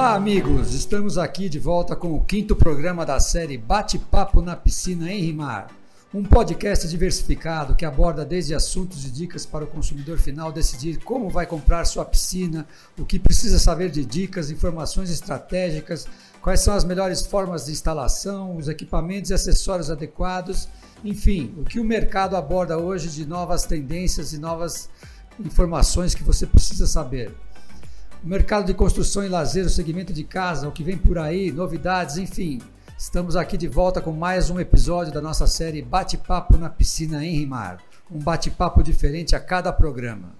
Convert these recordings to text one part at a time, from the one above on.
Olá, amigos! Estamos aqui de volta com o quinto programa da série Bate-Papo na Piscina em Rimar. Um podcast diversificado que aborda desde assuntos e dicas para o consumidor final decidir como vai comprar sua piscina, o que precisa saber de dicas, informações estratégicas, quais são as melhores formas de instalação, os equipamentos e acessórios adequados, enfim, o que o mercado aborda hoje de novas tendências e novas informações que você precisa saber mercado de construção e lazer, o segmento de casa, o que vem por aí, novidades, enfim. Estamos aqui de volta com mais um episódio da nossa série Bate-Papo na Piscina em Rimar. Um bate-papo diferente a cada programa.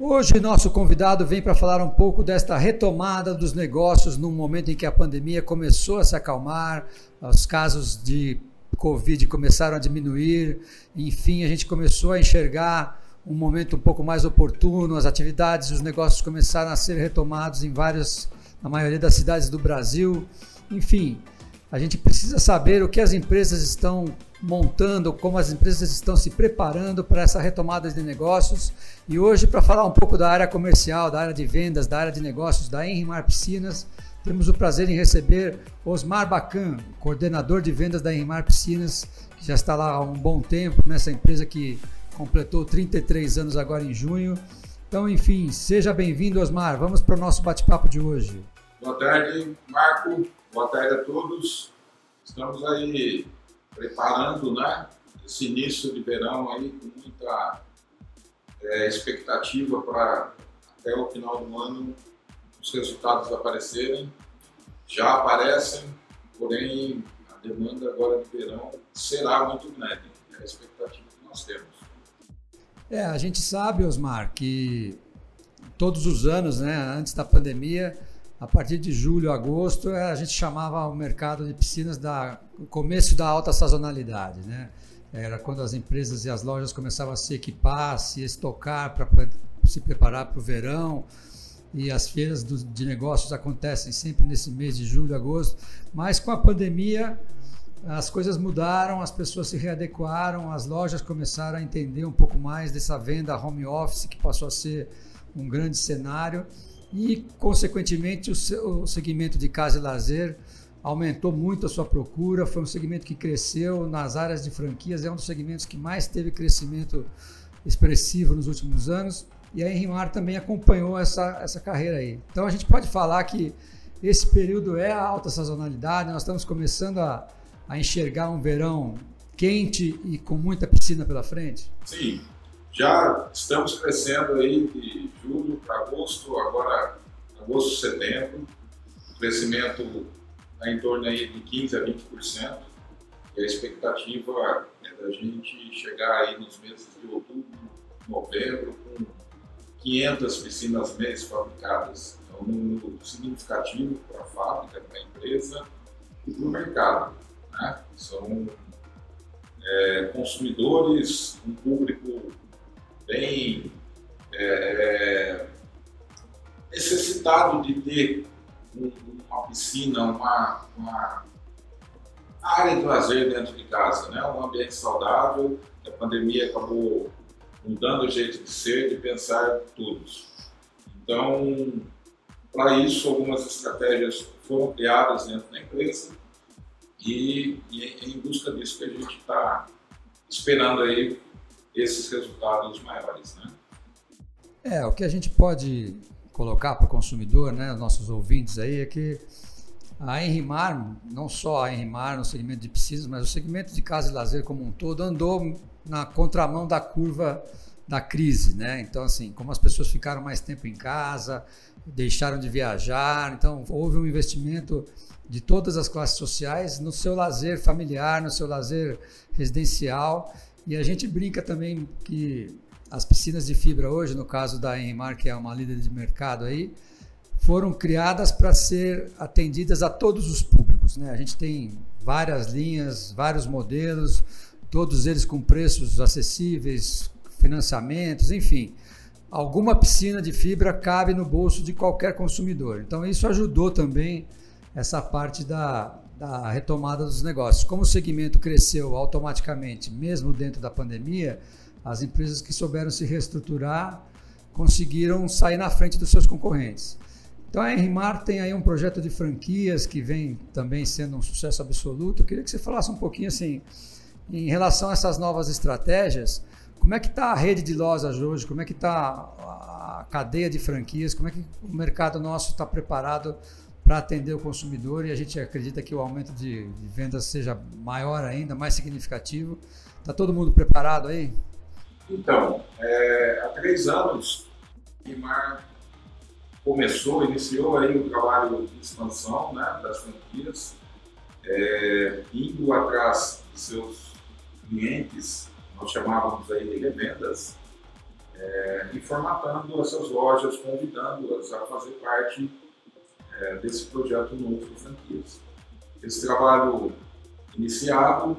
Hoje, nosso convidado vem para falar um pouco desta retomada dos negócios no momento em que a pandemia começou a se acalmar, os casos de Covid começaram a diminuir, enfim, a gente começou a enxergar um momento um pouco mais oportuno, as atividades, os negócios começaram a ser retomados em várias, na maioria das cidades do Brasil. Enfim, a gente precisa saber o que as empresas estão montando, como as empresas estão se preparando para essa retomada de negócios. E hoje, para falar um pouco da área comercial, da área de vendas, da área de negócios da Enrimar Piscinas, temos o prazer em receber Osmar Bacan, coordenador de vendas da Enrimar Piscinas, que já está lá há um bom tempo nessa empresa que completou 33 anos agora em junho. Então, enfim, seja bem-vindo, Osmar. Vamos para o nosso bate-papo de hoje. Boa tarde, Marco. Boa tarde a todos. Estamos aí preparando né, esse início de verão aí com muita é, expectativa para até o final do ano os resultados aparecerem. Já aparecem, porém a demanda agora de verão será muito grande. É a expectativa que nós temos. É, a gente sabe, Osmar, que todos os anos, né, antes da pandemia, a partir de julho, agosto, é, a gente chamava o mercado de piscinas da começo da alta sazonalidade, né? Era quando as empresas e as lojas começavam a se equipar, se estocar para se preparar para o verão. E as feiras do, de negócios acontecem sempre nesse mês de julho, agosto. Mas com a pandemia, as coisas mudaram, as pessoas se readequaram, as lojas começaram a entender um pouco mais dessa venda home office que passou a ser um grande cenário e, consequentemente, o, segmento de casa e lazer aumentou muito a sua procura, foi um segmento que cresceu nas áreas de franquias, é um dos segmentos que mais teve crescimento expressivo nos últimos anos e a Enrimar também acompanhou essa, essa carreira aí. Então a gente pode falar que esse período é a alta sazonalidade, nós estamos começando a a enxergar um verão quente e com muita piscina pela frente? Sim, já estamos crescendo aí de julho para agosto, agora agosto, setembro, crescimento em torno aí de 15 a 20%, e a expectativa é da gente chegar aí nos meses de outubro, novembro, com 500 piscinas mês fabricadas. É um número significativo para a fábrica, para a empresa e para o mercado. Né? São é, consumidores, um público bem é, é, necessitado de ter uma piscina, uma, uma, área de lazer dentro de casa, né? um ambiente saudável. A pandemia acabou mudando o jeito de ser, de pensar todos. Então, para isso, algumas estratégias foram criadas dentro da empresa e, e é em busca disso que a gente está esperando aí esses resultados maiores, né? É, o que a gente pode colocar para o consumidor, né, nossos ouvintes aí, é que a Enrimar, não só a Enrimar no segmento de piscinas, mas o segmento de casa e lazer como um todo andou na contramão da curva da crise, né? Então, assim, como as pessoas ficaram mais tempo em casa, deixaram de viajar, então houve um investimento de todas as classes sociais no seu lazer familiar, no seu lazer residencial. E a gente brinca também que as piscinas de fibra hoje, no caso da Enmar, que é uma líder de mercado aí, foram criadas para ser atendidas a todos os públicos. Né? A gente tem várias linhas, vários modelos, todos eles com preços acessíveis, financiamentos, enfim. Alguma piscina de fibra cabe no bolso de qualquer consumidor. Então, isso ajudou também essa parte da, da retomada dos negócios. Como o segmento cresceu automaticamente, mesmo dentro da pandemia, as empresas que souberam se reestruturar conseguiram sair na frente dos seus concorrentes. Então a Henrimar tem aí um projeto de franquias que vem também sendo um sucesso absoluto. Eu queria que você falasse um pouquinho assim, em relação a essas novas estratégias, como é que está a rede de lojas hoje? Como é que está a cadeia de franquias? Como é que o mercado nosso está preparado para atender o consumidor? E a gente acredita que o aumento de, de vendas seja maior ainda, mais significativo. Está todo mundo preparado aí? Então, é, há três anos, Henrimar começou, iniciou aí o trabalho de expansão né, das franquias, é, indo atrás de seus clientes, nós chamávamos aí de revendas, é, e formatando essas lojas, convidando-as a fazer parte é, desse projeto novo de franquias. Esse trabalho iniciado,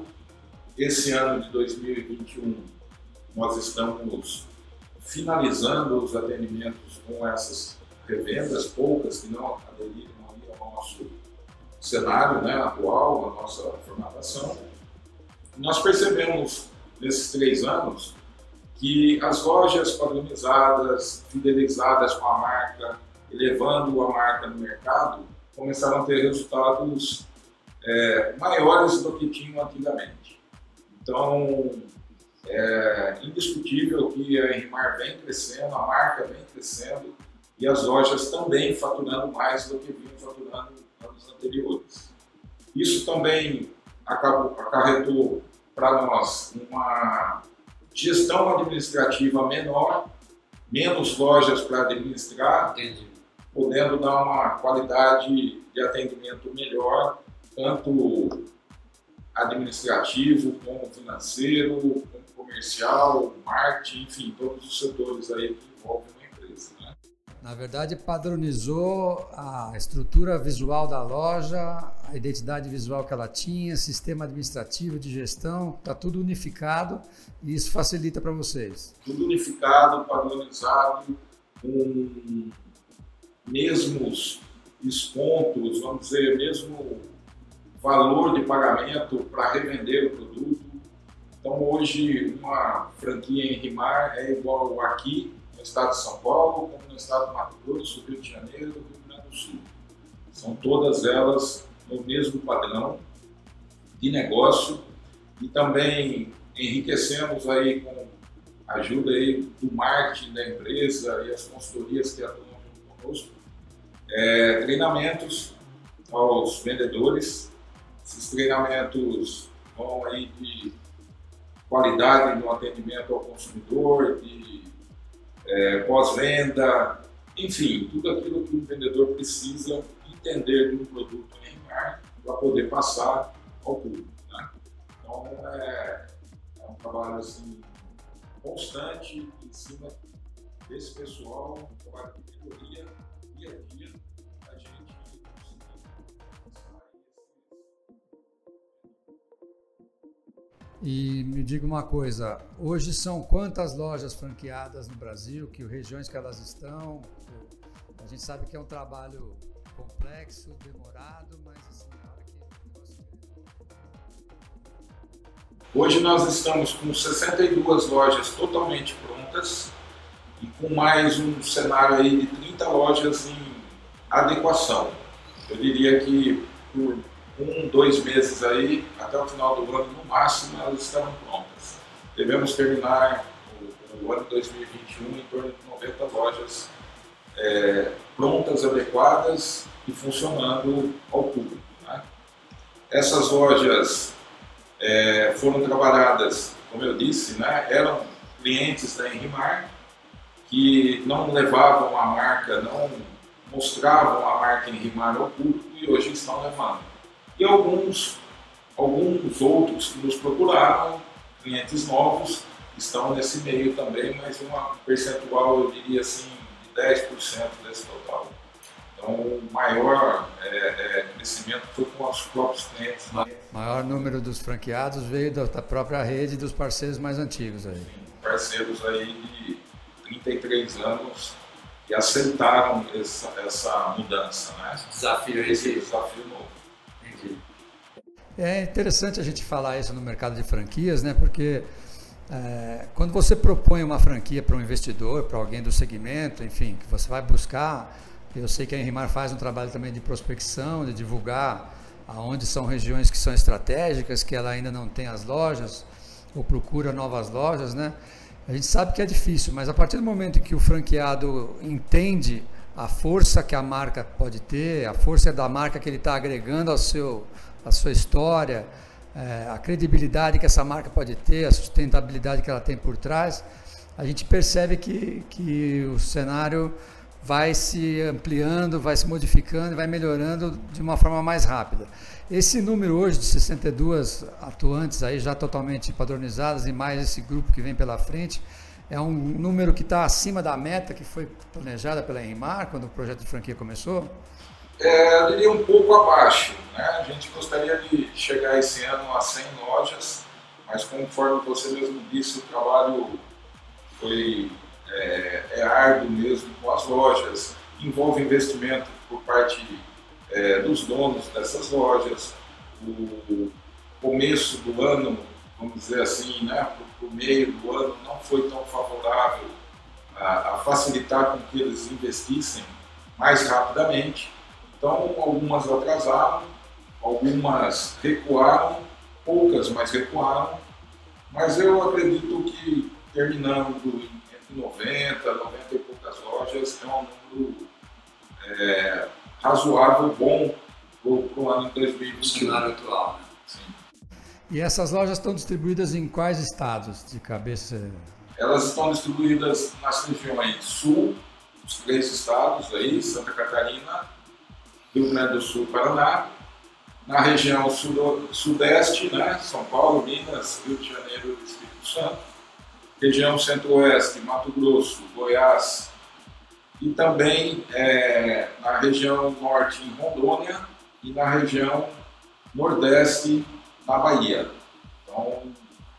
esse ano de 2021, nós estamos finalizando os atendimentos com essas revendas, poucas que não aderiram ao nosso cenário né, atual, a nossa formatação. Nós percebemos nesses três anos que as lojas padronizadas, fidelizadas com a marca, elevando a marca no mercado, começaram a ter resultados é, maiores do que tinham antigamente. Então, é indiscutível que a Henrimar vem crescendo, a marca vem crescendo, e as lojas também faturando mais do que vinham faturando anos anteriores. Isso também acabou, acarretou para nós uma gestão administrativa menor, menos lojas para administrar, Entendi. Podendo dar uma qualidade de atendimento melhor, tanto administrativo, como financeiro, como comercial, marketing, enfim, todos os setores aí que envolvem na verdade, padronizou a estrutura visual da loja, a identidade visual que ela tinha, sistema administrativo de gestão, está tudo unificado e isso facilita para vocês. Tudo unificado, padronizado, com mesmos descontos, vamos dizer, mesmo valor de pagamento para revender o produto. Então, hoje, uma franquia em Rimar é igual aqui, estado de São Paulo, como no estado do Mato Grosso, Rio de Janeiro Rio Grande do Sul. São todas elas no mesmo padrão de negócio e também enriquecemos aí com a ajuda aí do marketing da empresa e as consultorias que atuam conosco, é, treinamentos aos vendedores. Esses treinamentos vão aí de qualidade no atendimento ao consumidor, de é, pós-venda, enfim, tudo aquilo que o vendedor precisa entender de um produto em mar para poder passar ao público. Né? Então, é, é, um trabalho assim, constante em cima desse pessoal, um trabalho de melhoria dia a dia, a gente E me diga uma coisa, hoje são quantas lojas franqueadas no Brasil, que regiões que elas estão? A gente sabe que é um trabalho complexo, demorado, mas assim, na hora que Hoje nós estamos com 62 lojas totalmente prontas e com mais um cenário aí de 30 lojas em adequação. Eu diria que por um, dois meses aí, até o final do ano, no máximo, elas estarão prontas. Devemos terminar o, o ano 2021 em torno de 90 lojas é, prontas, adequadas e funcionando ao público. Né? Essas lojas é, foram trabalhadas, como eu disse, né, eram clientes da Henrimar que não levavam a marca, não mostravam a marca Henrimar ao público e hoje estão levando e alguns, alguns outros que nos procuraram, clientes novos, estão nesse meio também, mas uma percentual, eu diria assim, de 10% desse total. Então, o maior é, é, crescimento foi com os próprios clientes. O maior número dos franqueados veio da, própria rede dos parceiros mais antigos aí. Sim, parceiros aí de 33 anos que aceitaram essa, essa mudança, né? Desafio esse desafio novo. É interessante a gente falar isso no mercado de franquias, né? Porque é, quando você propõe uma franquia para um investidor, para alguém do segmento, enfim, que você vai buscar, Eu sei que a Enrimar faz um trabalho também de prospecção, de divulgar aonde são regiões que são estratégicas, que ela ainda não tem as lojas, ou procura novas lojas, né? A gente sabe que é difícil, mas a partir do momento que o franqueado entende a força que a marca pode ter, a força da marca que ele está agregando ao seu, à sua história, é, a credibilidade que essa marca pode ter, a sustentabilidade que ela tem por trás, a gente percebe que, que o cenário vai se ampliando, vai se modificando, vai melhorando de uma forma mais rápida. Esse número hoje de 62 atuantes aí já totalmente padronizadas e mais esse grupo que vem pela frente, é um número que está acima da meta que foi planejada pela Enmar quando o projeto de franquia começou? É, eu diria um pouco abaixo. Né? A gente gostaria de chegar esse ano a 100 lojas, mas conforme você mesmo disse, o trabalho foi é, é árduo mesmo com as lojas, envolve investimento por parte é, dos donos dessas lojas. O começo do ano, vamos dizer assim, né, o meio do ano, não foi tão favorável a, a facilitar com que eles investissem mais rapidamente. Então, algumas atrasaram, algumas recuaram, poucas, mas recuaram. Mas eu acredito que terminando entre 90, 90 e poucas lojas é um número é, razoável, bom para o ano 2021. O cenário atual. Né? Sim. E essas lojas estão distribuídas em quais estados de cabeça? Elas estão distribuídas nas regiões sul, os três estados aí, Santa Catarina, Rio Grande do Sul, Paraná, na região sudeste, né, São Paulo, Minas, Rio de Janeiro e Espírito Santo, região centro-oeste, Mato Grosso, Goiás, e também é, na região norte em Rondônia e na região nordeste na Bahia. Então,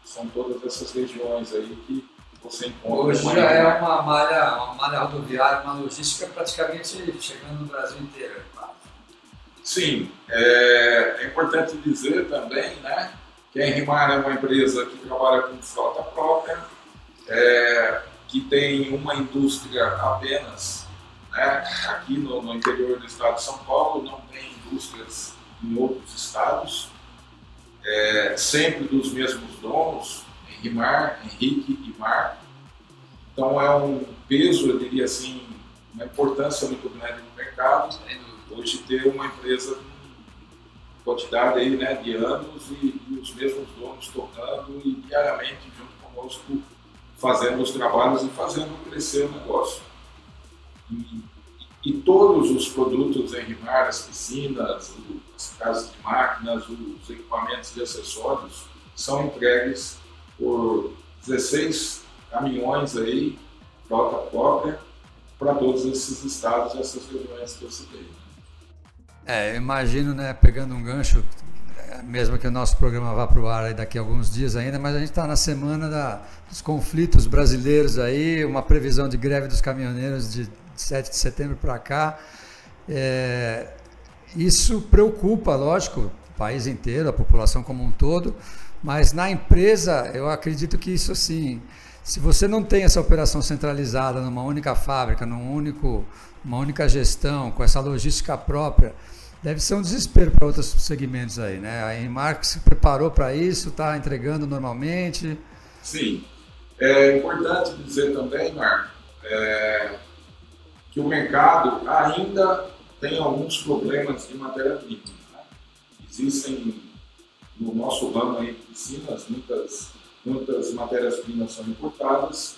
são todas essas regiões aí que você encontra. Hoje já é uma malha, uma malha rodoviária, uma logística praticamente chegando no Brasil inteiro. Sim, é, é, importante dizer também né, que a Enrimar é uma empresa que trabalha com frota própria, é, que tem uma indústria apenas né, aqui no, no, interior do estado de São Paulo, não tem indústrias em outros estados, é, sempre dos mesmos donos, Enrimar, Henrique e Mar. Então é um peso, eu diria assim, uma importância muito grande no mercado hoje ter uma empresa com quantidade aí, né, de anos e, e, os mesmos donos tocando e diariamente junto conosco fazendo os trabalhos e fazendo crescer o negócio. E, e todos os produtos em Rimar, as piscinas, as casas de máquinas, os equipamentos de acessórios, são entregues por 16 caminhões aí, frota própria, para todos esses estados e essas regiões que eu citei. É, imagino, né, pegando um gancho, mesmo que o nosso programa vá para o ar daqui a alguns dias ainda, mas a gente está na semana da, dos conflitos brasileiros aí, uma previsão de greve dos caminhoneiros de 7 de setembro para cá. É, isso preocupa, lógico, o país inteiro, a população como um todo, mas na empresa eu acredito que isso assim, se você não tem essa operação centralizada numa única fábrica, num único, uma única gestão, com essa logística própria, deve ser um desespero para outros segmentos aí, né? A Enmark se preparou para isso, está entregando normalmente. Sim. É importante dizer também, Marco, é, que o mercado ainda tem alguns problemas de matéria-prima. Né? Existem no nosso ramo aí de piscinas, muitas, muitas matérias-primas são importadas.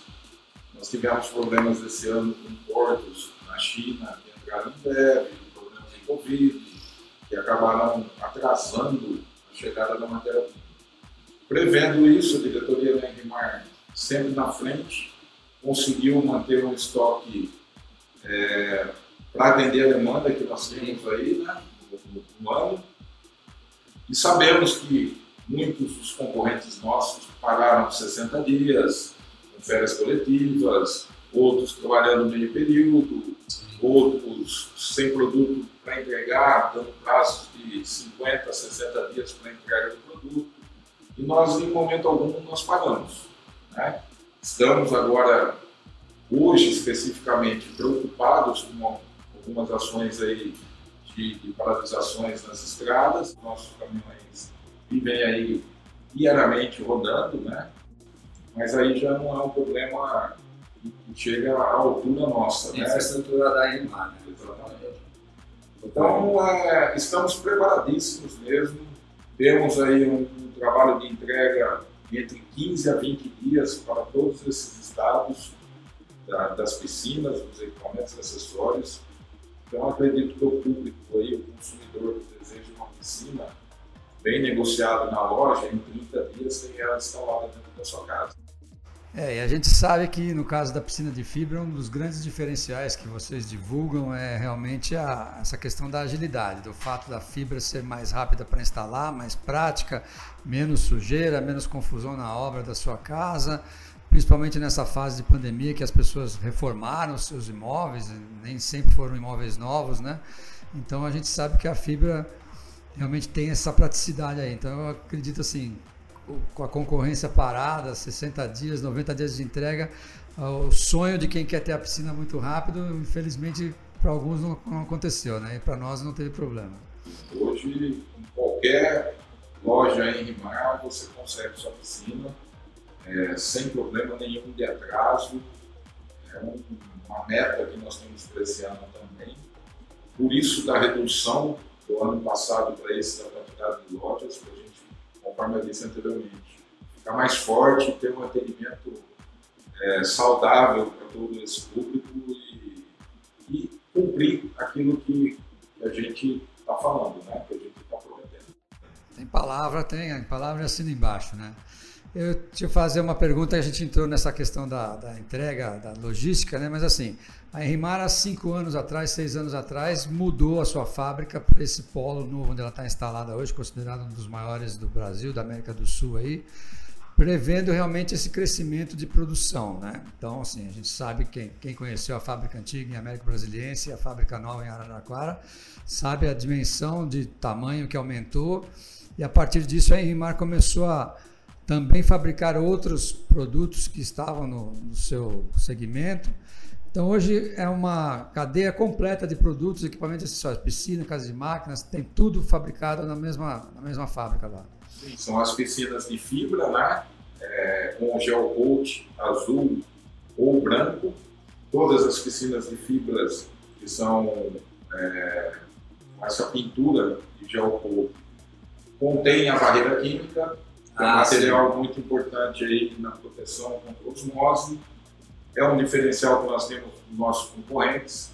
Nós tivemos problemas esse ano com portos na China, que entraram em breve, problemas de Covid, que acabaram atrasando a chegada da matéria-prima. Prevendo isso, a diretoria da Enrimar, sempre na frente, conseguiu manter um estoque é, para atender a demanda que nós temos aí né, no ano. E sabemos que muitos dos concorrentes nossos pagaram 60 dias, com férias coletivas, outros trabalhando meio período, outros sem produto para entregar, dando prazos de 50, 60 dias para entrega do produto. E nós, em momento algum, nós pagamos. Né? Estamos agora, hoje especificamente, preocupados com algumas ações aí de, de paralisações nas estradas, nossos caminhões vivem aí diariamente rodando, né? Mas aí já não é um problema chega à altura nossa, né? Infraestrutura da IMAR, né? Então, é, estamos preparadíssimos mesmo. Temos aí um, um trabalho de entrega entre 15 a 20 dias para todos esses estados da, das piscinas, dos equipamentos acessórios. Então, acredito que o público aí, o consumidor que deseja uma piscina bem negociada na loja, em 30 dias tem ela instalada dentro da sua casa. É, e a gente sabe que no caso da piscina de fibra, um dos grandes diferenciais que vocês divulgam é realmente a, essa questão da agilidade, do fato da fibra ser mais rápida para instalar, mais prática, menos sujeira, menos confusão na obra da sua casa, principalmente nessa fase de pandemia que as pessoas reformaram seus imóveis, nem sempre foram imóveis novos, né? Então a gente sabe que a fibra realmente tem essa praticidade aí. Então eu acredito assim, com a concorrência parada, 60 dias, 90 dias de entrega, o sonho de quem quer ter a piscina muito rápido, infelizmente para alguns não, não, aconteceu, né? E para nós não teve problema. Hoje, em qualquer loja em Rimar, você consegue sua piscina é, sem problema nenhum de atraso. É um, uma meta que nós temos para esse ano também. Por isso, da redução do ano passado para esse da quantidade de lojas, para a gente conforme eu disse anteriormente. Ficar mais forte, ter um atendimento é, saudável para todo esse público e, e cumprir aquilo que, a gente está falando, né? que a gente está prometendo. Tem palavra, tem, palavra assina embaixo, né? Eu te fazer uma pergunta, a gente entrou nessa questão da, da entrega, da logística, né? mas assim, a Enrimar há cinco anos atrás, seis anos atrás, mudou a sua fábrica para esse polo novo onde ela está instalada hoje, considerado um dos maiores do Brasil, da América do Sul aí, prevendo realmente esse crescimento de produção. Né? Então, assim, a gente sabe, quem, quem conheceu a fábrica antiga em América Brasiliense e a fábrica nova em Araraquara, sabe a dimensão de tamanho que aumentou, e a partir disso a Enrimar começou a também fabricar outros produtos que estavam no, no seu segmento. Então hoje é uma cadeia completa de produtos, equipamentos acessórios, piscina, casa de máquinas, tem tudo fabricado na mesma, na mesma fábrica lá. Sim, são as piscinas de fibra, né? É, com gel coat azul ou branco. Todas as piscinas de fibras que são é, essa pintura de gel coat contém a barreira química, é um ah, material sim. muito importante aí na proteção contra osmose. É um diferencial que nós temos nos nossos concorrentes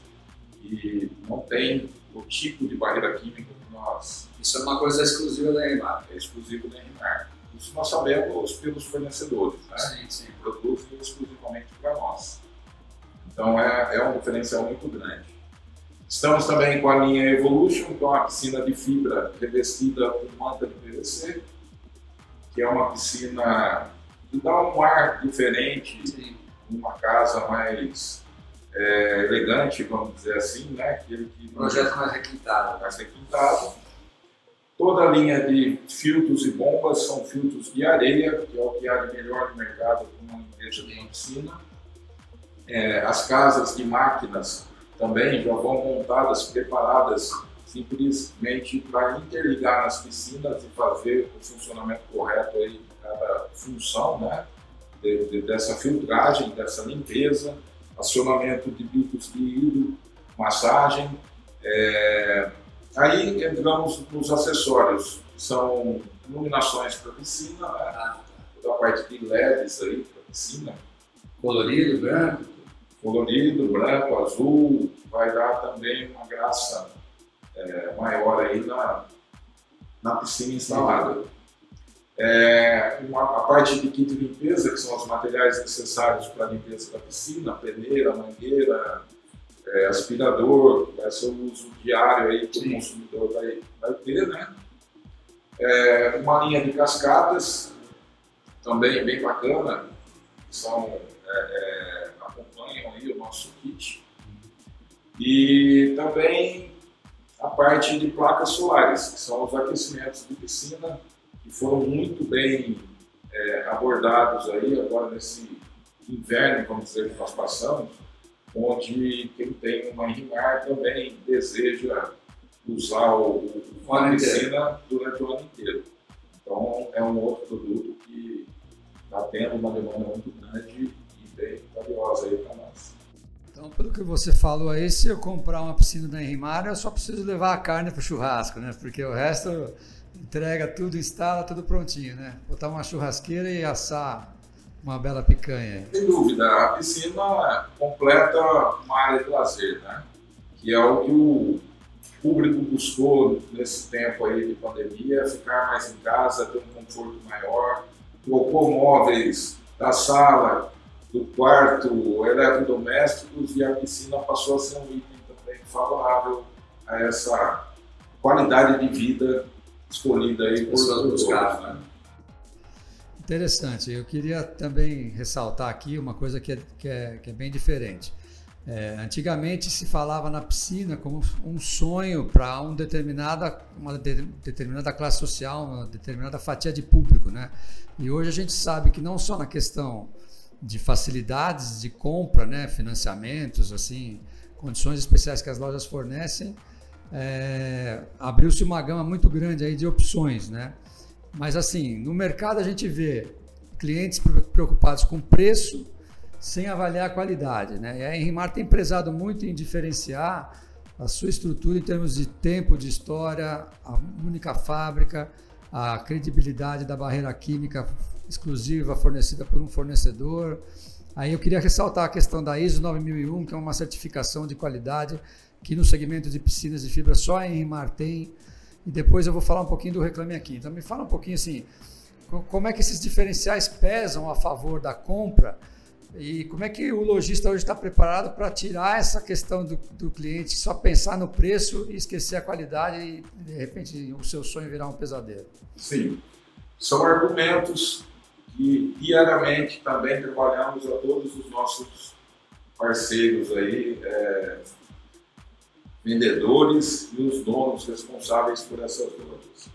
e não tem o tipo de barreira química que nós. Isso é uma coisa exclusiva da Enmar. É exclusivo da Enmar. Isso nós sabemos pelos fornecedores, né? Sim, sim. Produtos exclusivamente para nós. Então é, é um diferencial muito grande. Estamos também com a linha Evolution, que é uma piscina de fibra revestida com manta de PVC que é uma piscina que dá um ar diferente, Sim. uma casa mais é, elegante, vamos dizer assim, né? Aquele que projeto mais requintado. Mais requintado. Toda a linha de filtros e bombas são filtros de areia, que é o que há de melhor no mercado para uma limpeza de uma piscina. É, as casas de máquinas também já vão montadas, preparadas simplesmente para interligar nas piscinas e fazer o funcionamento correto aí de cada função, né? De, de, dessa filtragem, dessa limpeza, acionamento de bicos de hidro, massagem. É... Aí entramos nos acessórios, são iluminações para piscina, né? toda a parte de LEDs aí para piscina. Colorido, branco? Colorido, branco, azul, vai dar também uma graça é, maior aí na, na piscina instalada. É, uma, a parte de kit de limpeza, que são os materiais necessários para a limpeza da piscina, peneira, mangueira, é, aspirador, vai ser o uso diário aí que o consumidor vai, vai ter, né? É, uma linha de cascadas, também bem bacana, que são, é, é, acompanham aí o nosso kit. E também a parte de placas solares, que são os aquecimentos de piscina, que foram muito bem é, abordados aí agora nesse inverno, vamos dizer, que nós passamos, onde quem tem uma RIMAR também deseja usar o, uma piscina durante o ano inteiro. Então, é um outro produto que está tendo uma demanda muito grande e bem valiosa aí para. Então, pelo que você falou aí, se eu comprar uma piscina da Henrimar, eu só preciso levar a carne para o churrasco, né? Porque o resto entrega tudo, instala tudo prontinho, né? Botar uma churrasqueira e assar uma bela picanha. Sem dúvida, a piscina completa uma área de lazer, né? Que é o que o público buscou nesse tempo aí de pandemia, ficar mais em casa, ter um conforto maior, trocou móveis da sala, do quarto, eletrodomésticos e a piscina passou a ser um item também favorável a essa qualidade de vida escolhida aí por todos, né? Interessante. Eu queria também ressaltar aqui uma coisa que é, que é, que é bem diferente. É, antigamente se falava na piscina como um sonho para um determinada, uma de, determinada classe social, uma determinada fatia de público, né? E hoje a gente sabe que não só na questão de facilidades de compra, né, financiamentos, assim, condições especiais que as lojas fornecem, é, abriu-se uma gama muito grande aí de opções, né? Mas assim, no mercado a gente vê clientes preocupados com preço sem avaliar a qualidade. Né? E a Henrimar tem prezado muito em diferenciar a sua estrutura em termos de tempo de história, a única fábrica, a credibilidade da barreira química exclusiva fornecida por um fornecedor. Aí eu queria ressaltar a questão da ISO 9001, que é uma certificação de qualidade que no segmento de piscinas de fibra só a Henrimar tem. E depois eu vou falar um pouquinho do Reclame Aqui. Então me fala um pouquinho assim, como é que esses diferenciais pesam a favor da compra e como é que o lojista hoje está preparado para tirar essa questão do, do, cliente, só pensar no preço e esquecer a qualidade e de repente o seu sonho virar um pesadelo? Sim, são argumentos que diariamente também trabalhamos a todos os nossos parceiros aí, é, vendedores e os donos responsáveis por essas lojas.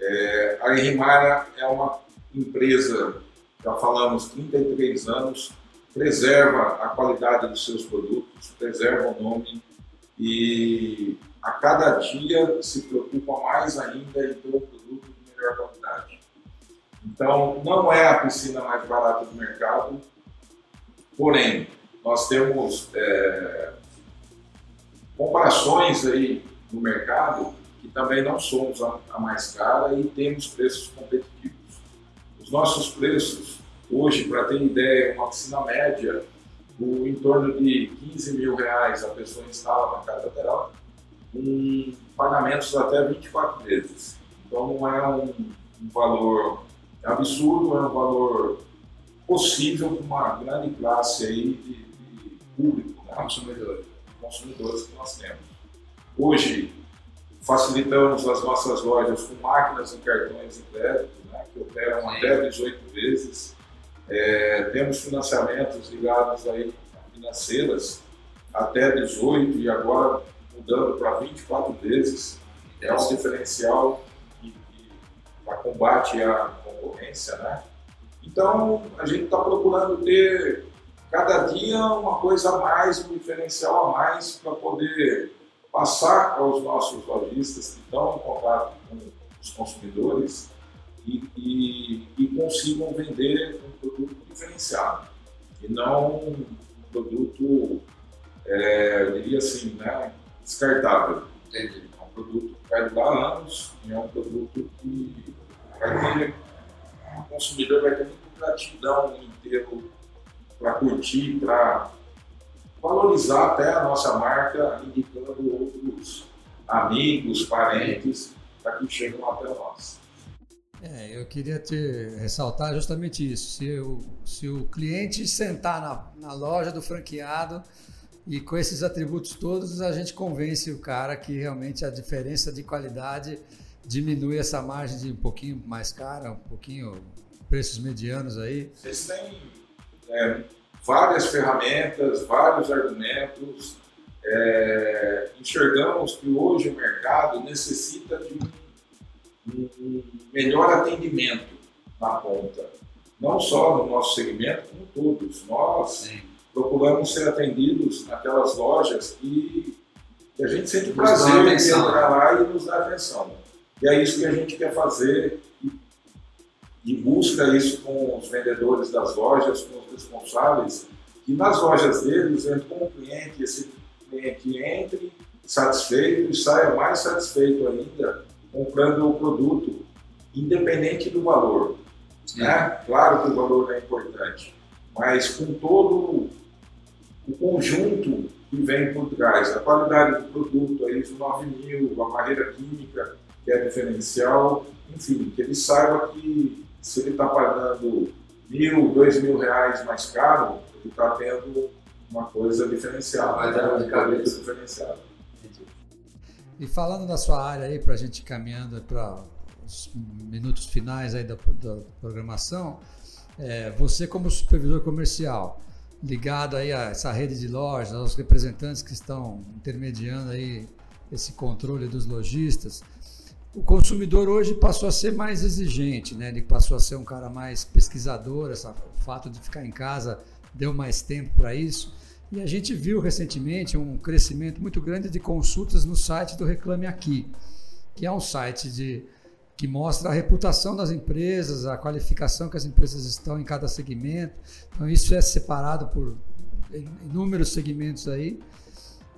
É, a Henrimara é uma empresa, já falamos, 33 anos, preserva a qualidade dos seus produtos, preserva o nome e a cada dia se preocupa mais ainda em ter um produto de melhor qualidade. Então, não é a piscina mais barata do mercado, porém, nós temos é, comparações aí no mercado que também não somos a, a mais cara e temos preços competitivos. Os nossos preços Hoje, para ter ideia, uma piscina média, o, em torno de 15 mil reais a pessoa instala na casa lateral, com pagamentos até 24 vezes. Então não é um, um valor absurdo, é um valor possível para uma grande classe aí de, de público, né? consumidores, consumidores que nós temos. Hoje, facilitamos as nossas lojas com máquinas e cartões de crédito, né, que operam Sim. até 18 vezes. É, temos financiamentos ligados aí financeiras até 18 e agora mudando para 24 vezes. É um diferencial para combate à concorrência, né? Então, a gente está procurando ter cada dia uma coisa a mais, um diferencial a mais para poder passar aos nossos lojistas que estão em contato com os consumidores e, e, e consigam vender um produto diferenciado e não um produto, é, eu diria assim, né, descartável. Entendi. É um produto que vai durar anos e é um produto que vai ter, o consumidor vai ter muita gratidão inteiro para curtir, para valorizar até a nossa marca, indicando outros amigos, parentes, para que chegam até nós. É, eu queria te ressaltar justamente isso. Se o, se o cliente sentar na, na loja do franqueado e com esses atributos todos, a gente convence o cara que realmente a diferença de qualidade diminui essa margem de um pouquinho mais cara, um pouquinho preços medianos aí. Vocês têm é, várias ferramentas, vários argumentos. É, enxergamos que hoje o mercado necessita de um um melhor atendimento na ponta. Não só no nosso segmento, como todos. Nós, Sim. procuramos ser atendidos naquelas lojas que, que a gente sente prazer em entrar lá e nos dar atenção. E é isso que a gente quer fazer e, e busca isso com os vendedores das lojas, com os responsáveis, que nas lojas deles, como cliente, esse cliente entre satisfeito e saia mais satisfeito ainda comprando o produto, independente do valor. Né? Claro que o valor é importante, mas com todo o conjunto que vem por trás, a qualidade do produto, a ISO 9000, a barreira química, que é diferencial, enfim, que ele saiba que se ele está pagando mil, dois mil reais mais caro, ele está tendo uma coisa diferenciada, vai ter um cabeça diferenciada. E falando da sua área aí, para a gente caminhando para os minutos finais aí da, da programação, é, você como supervisor comercial, ligado aí a essa rede de lojas, aos representantes que estão intermediando aí esse controle dos lojistas, o consumidor hoje passou a ser mais exigente, né? Ele passou a ser um cara mais pesquisador, essa, o fato de ficar em casa deu mais tempo para isso. E a gente viu recentemente um crescimento muito grande de consultas no site do Reclame Aqui, que é um site de que mostra a reputação das empresas, a qualificação que as empresas estão em cada segmento. Então, isso é separado por inúmeros segmentos aí.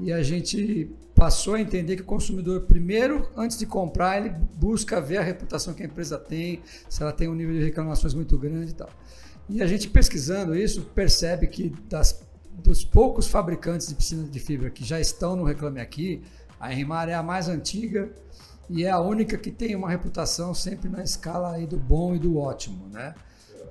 E a gente passou a entender que o consumidor, primeiro, antes de comprar, ele busca ver a reputação que a empresa tem, se ela tem um nível de reclamações muito grande e tal. E a gente pesquisando isso, percebe que das, dos poucos fabricantes de piscinas de fibra que já estão no Reclame Aqui, a Enrimar é a mais antiga, e é a única que tem uma reputação sempre na escala aí do bom e do ótimo, né?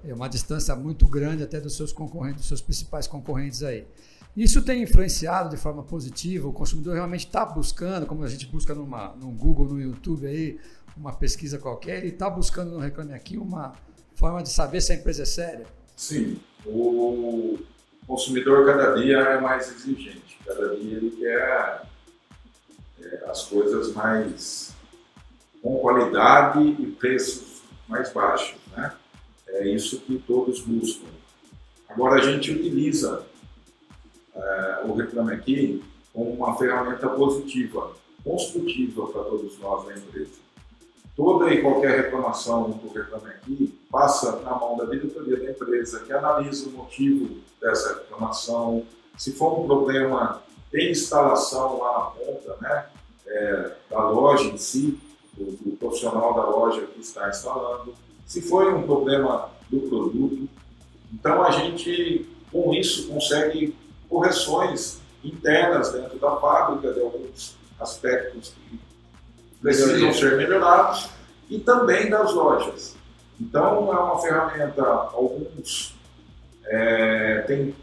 É uma distância muito grande até dos seus concorrentes, dos seus principais concorrentes aí. Isso tem influenciado de forma positiva, o consumidor realmente está buscando, como a gente busca numa, no Google, no YouTube aí, uma pesquisa qualquer, ele está buscando no Reclame Aqui uma forma de saber se a empresa é séria? Sim, o consumidor cada dia é mais exigente, cada dia ele quer é, as coisas mais com qualidade e preços mais baixos. Né? É isso que todos buscam. Agora, a gente utiliza é, o Reclame Aqui como uma ferramenta positiva, construtiva para todos nós da empresa. Toda e qualquer reclamação do Reclame Aqui passa na mão da diretoria da empresa, que analisa o motivo dessa reclamação, se for um problema de instalação lá na ponta, né, é, da loja em si, do, do profissional da loja que está instalando, se foi um problema do produto. Então a gente, com isso, consegue correções internas dentro da fábrica de alguns aspectos que precisam ser melhorados e também das lojas. Então é uma ferramenta, alguns é, tem,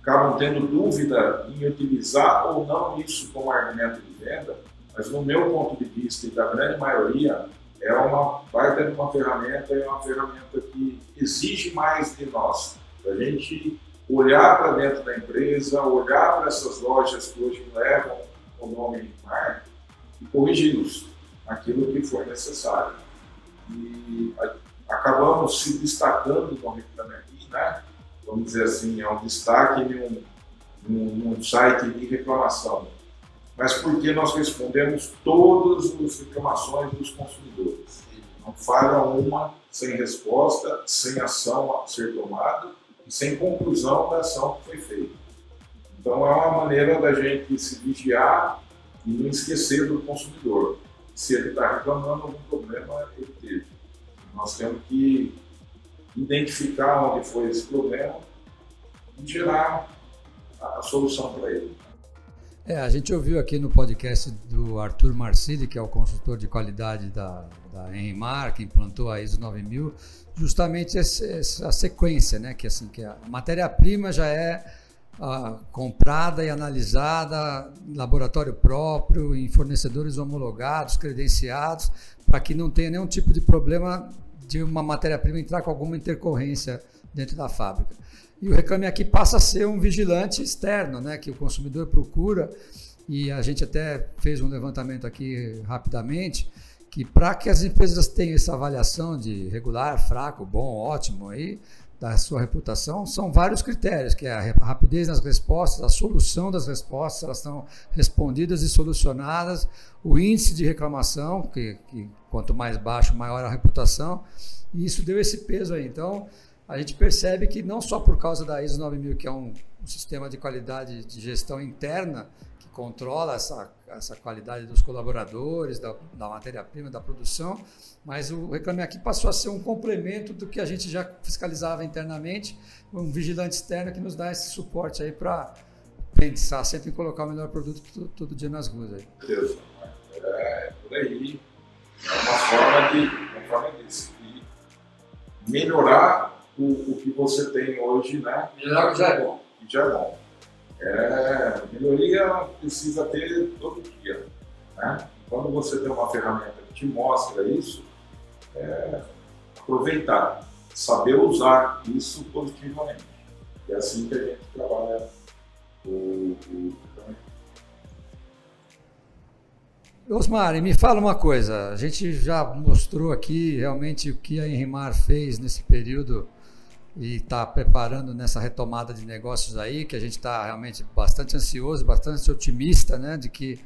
acabam tendo dúvida em utilizar ou não isso como argumento de venda, mas no meu ponto de vista e da grande maioria, é uma baita de uma ferramenta, é uma ferramenta que exige mais de nós. A gente olhar para dentro da empresa, olhar para essas lojas que hoje levam o nome Mar e corrigi-los naquilo que for necessário. E acabamos se destacando no Reclame né? Vamos dizer assim, é um destaque um, num, num site de reclamação mas porque nós respondemos todas as reclamações dos consumidores. Não falha uma sem resposta, sem ação a ser tomada e sem conclusão da ação que foi feita. Então é uma maneira da gente se vigiar e não esquecer do consumidor. Se ele está reclamando algum problema, ele teve. Nós temos que identificar onde foi esse problema e gerar a solução para ele. É, a gente ouviu aqui no podcast do Arthur Marcilli, que é o consultor de qualidade da, da Enrimar, que implantou a ISO 9000, justamente essa sequência, né? Que assim, que a matéria-prima já é ah, comprada e analisada em laboratório próprio, em fornecedores homologados, credenciados, para que não tenha nenhum tipo de problema de uma matéria-prima entrar com alguma intercorrência dentro da fábrica. E o Reclame Aqui passa a ser um vigilante externo, né, que o consumidor procura, e a gente até fez um levantamento aqui rapidamente, que para que as empresas tenham essa avaliação de regular, fraco, bom, ótimo, aí, da sua reputação são vários critérios, que é a rapidez nas respostas, a solução das respostas, elas estão respondidas e solucionadas, o índice de reclamação, que, que quanto mais baixo, maior a reputação, e isso deu esse peso aí. Então, a gente percebe que não só por causa da ISO 9000, que é um, um sistema de qualidade de gestão interna, que controla essa, essa qualidade dos colaboradores, da, da matéria-prima, da produção, mas o Reclame Aqui passou a ser um complemento do que a gente já fiscalizava internamente, um vigilante externo que nos dá esse suporte aí para pensar sempre em colocar o melhor produto todo, todo dia nas ruas. Aí. Beleza. É, por aí. É uma forma de, uma forma de, melhorar o, o que você tem hoje, né? Melhorar o que já é bom. Que já é bom. É, melhoria precisa ter todo dia. Né? Quando você tem uma ferramenta que te mostra isso, é, aproveitar, saber usar isso positivamente. É assim que a gente trabalha o, o Osmar, me fala uma coisa. A gente já mostrou aqui realmente o que a Enrimar fez nesse período e está preparando nessa retomada de negócios aí, que a gente está realmente bastante ansioso, bastante otimista, né, de que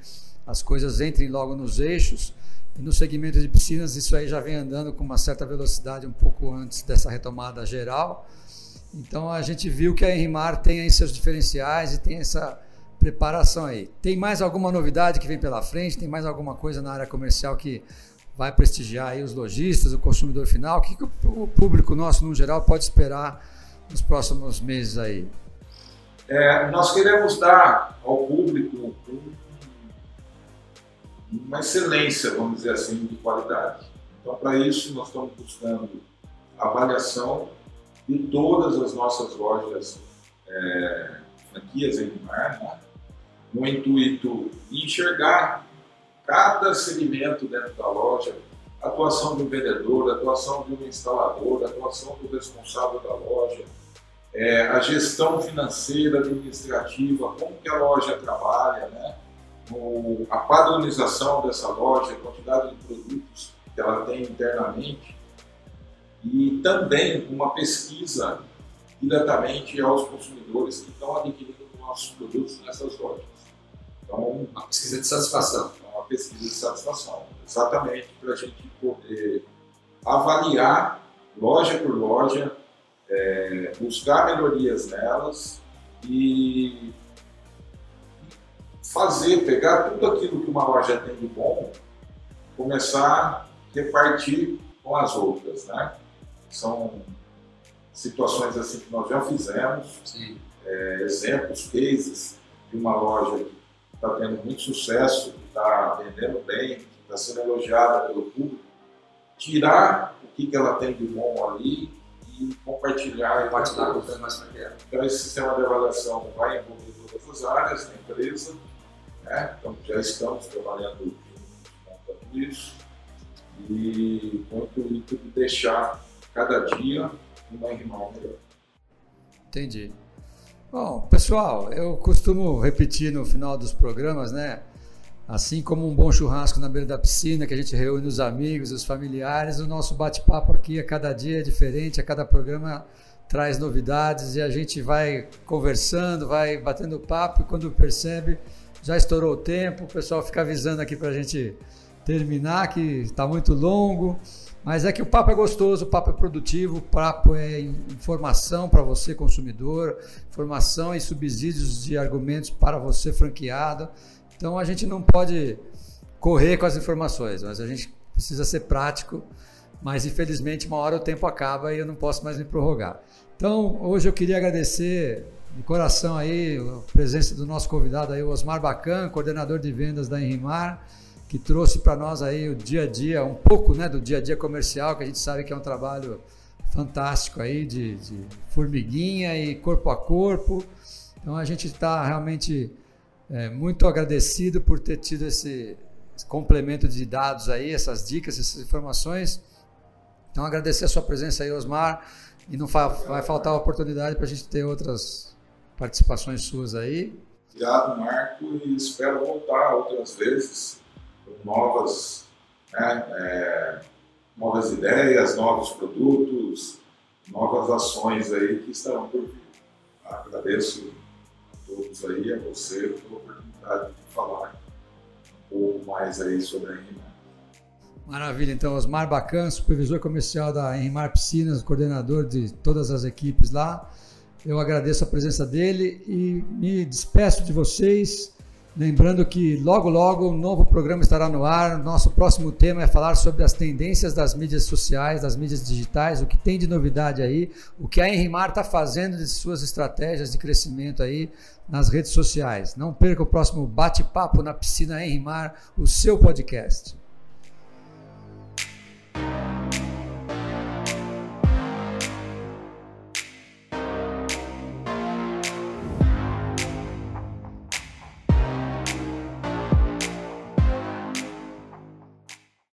as coisas entrem logo nos eixos. E no segmento de piscinas, isso aí já vem andando com uma certa velocidade um pouco antes dessa retomada geral. Então a gente viu que a Enrimar tem aí seus diferenciais e tem essa preparação aí. Tem mais alguma novidade que vem pela frente? Tem mais alguma coisa na área comercial que vai prestigiar aí os lojistas, o consumidor final? O que, que o público nosso, no geral, pode esperar nos próximos meses aí? É, nós queremos dar ao público uma excelência, vamos dizer assim, de qualidade. Então, para isso, nós estamos buscando avaliação de todas as nossas lojas é, franquias em mar, né? no intuito de enxergar cada segmento dentro da loja, atuação do vendedor, atuação do instalador, atuação do responsável da loja, é, a gestão financeira, administrativa, como que a loja trabalha, né? o, a padronização dessa loja, a quantidade de produtos que ela tem internamente e também uma pesquisa diretamente aos consumidores que estão adquirindo nossos produtos nessas lojas. Então, uma pesquisa de satisfação. Pesquisa de satisfação, exatamente para a gente poder avaliar loja por loja, é, buscar melhorias nelas e fazer, pegar tudo aquilo que uma loja tem de bom, começar a repartir com as outras, né? São situações assim que nós já fizemos, é, exemplos, cases de uma loja que está tendo muito sucesso, está vendendo bem, que está sendo elogiada pelo público, tirar o que, que ela tem de bom ali e compartilhar. Compartilhar com mais Então esse sistema de avaliação vai envolver todas as áreas da empresa, né? Então, já estamos trabalhando com tudo isso e com o intuito de deixar cada dia uma irmã melhor. Entendi. Bom, pessoal, eu costumo repetir no final dos programas, né? Assim como um bom churrasco na beira da piscina, que a gente reúne os amigos, os familiares, o nosso bate-papo aqui a cada dia é diferente, a cada programa traz novidades e a gente vai conversando, vai batendo papo e quando percebe, já estourou o tempo, o pessoal fica avisando aqui para a gente terminar, que está muito longo. Mas é que o papo é gostoso, o papo é produtivo, o papo é informação para você, consumidor, informação e subsídios de argumentos para você, franqueado. Então a gente não pode correr com as informações, mas a gente precisa ser prático. Mas infelizmente, uma hora o tempo acaba e eu não posso mais me prorrogar. Então, hoje eu queria agradecer de coração aí a presença do nosso convidado aí, o Osmar Bacan, coordenador de vendas da Enrimar, que trouxe para nós aí o dia a dia, um pouco né, do dia a dia comercial, que a gente sabe que é um trabalho fantástico aí de, de formiguinha e corpo a corpo. Então a gente está realmente é, muito agradecido por ter tido esse, complemento de dados aí, essas dicas, essas informações. Então agradecer a sua presença aí, Osmar, e não vai faltar a oportunidade para a gente ter outras participações suas aí. Obrigado, Marco, e espero voltar outras vezes com novas, né, é, novas ideias, novos produtos, novas ações aí que estarão por vir. Agradeço todos aí, a você, pela oportunidade de falar um pouco mais aí sobre a Enrimar. Maravilha, então Osmar Bacan, supervisor comercial da Enrimar Piscinas, coordenador de todas as equipes lá. Eu agradeço a presença dele e me despeço de vocês. Lembrando que logo, logo, um novo programa estará no ar. Nosso próximo tema é falar sobre as tendências das mídias sociais, das mídias digitais, o que tem de novidade aí, o que a Enrimar está fazendo de suas estratégias de crescimento aí nas redes sociais. Não perca o próximo bate-papo na piscina Enrimar, o seu podcast.